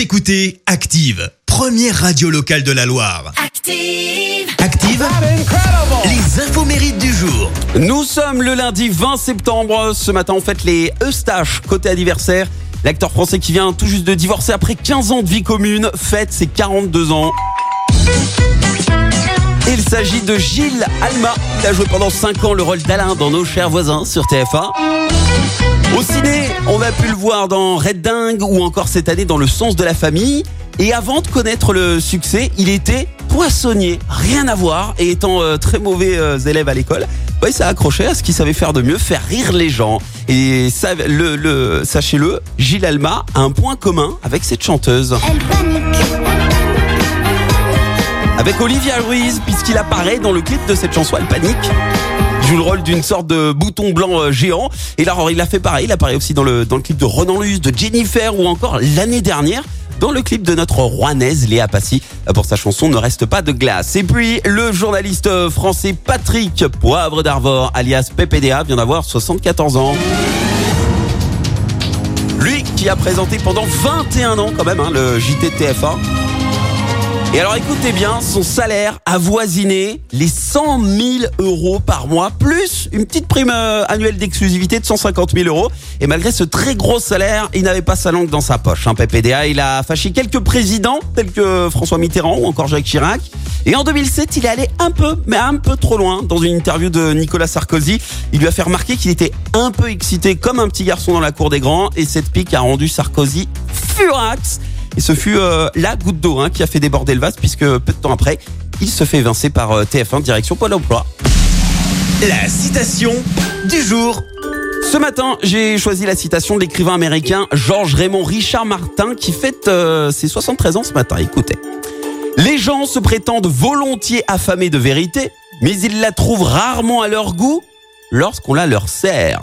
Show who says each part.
Speaker 1: Vous écoutez Active, première radio locale de la Loire.
Speaker 2: Active.
Speaker 1: Active, les infos mérites du jour.
Speaker 3: Nous sommes le lundi 20 septembre. Ce matin, on fête les Eustaches côté anniversaire. L'acteur français qui vient tout juste de divorcer après 15 ans de vie commune fête ses 42 ans. Il s'agit de Gilles Alma. Il a joué pendant 5 ans le rôle d'Alain dans Nos chers voisins sur TF1. Au ciné, on a pu le voir dans Red Dingue ou encore cette année dans Le sens de la famille. Et avant de connaître le succès, il était poissonnier, rien à voir. Et étant euh, très mauvais euh, élève à l'école, il s'est accroché à ce qu'il savait faire de mieux, faire rire les gens. Et ça, le, le, sachez-le, Gilles Alma a un point commun avec cette chanteuse.
Speaker 2: Elle panique.
Speaker 3: Avec Olivia Ruiz, puisqu'il apparaît dans le clip de cette chanson, elle panique. Joue le rôle d'une sorte de bouton blanc euh, géant. Et là, il a fait pareil. Il apparaît aussi dans le, dans le clip de Renan Luce, de Jennifer ou encore l'année dernière dans le clip de notre rouennaise Léa Passy pour sa chanson Ne reste pas de glace. Et puis, le journaliste français Patrick Poivre d'Arvor, alias PPDA, vient d'avoir 74 ans. Lui qui a présenté pendant 21 ans quand même hein, le JT de TF1. Et alors écoutez bien, son salaire avoisinait les 100 000 euros par mois, plus une petite prime euh, annuelle d'exclusivité de 150 000 euros. Et malgré ce très gros salaire, il n'avait pas sa langue dans sa poche. Hein, PPDA, il a fâché quelques présidents, tels que François Mitterrand ou encore Jacques Chirac. Et en 2007, il est allé un peu, mais un peu trop loin. Dans une interview de Nicolas Sarkozy, il lui a fait remarquer qu'il était un peu excité comme un petit garçon dans la cour des grands. Et cette pique a rendu Sarkozy furax. Et ce fut euh, la goutte d'eau hein, qui a fait déborder le vase, puisque peu de temps après, il se fait évincer par euh, TF1 direction Pôle emploi.
Speaker 1: La citation du jour.
Speaker 3: Ce matin, j'ai choisi la citation de l'écrivain américain Georges Raymond Richard Martin qui fête euh, ses 73 ans ce matin. Écoutez. Les gens se prétendent volontiers affamés de vérité, mais ils la trouvent rarement à leur goût lorsqu'on la leur sert.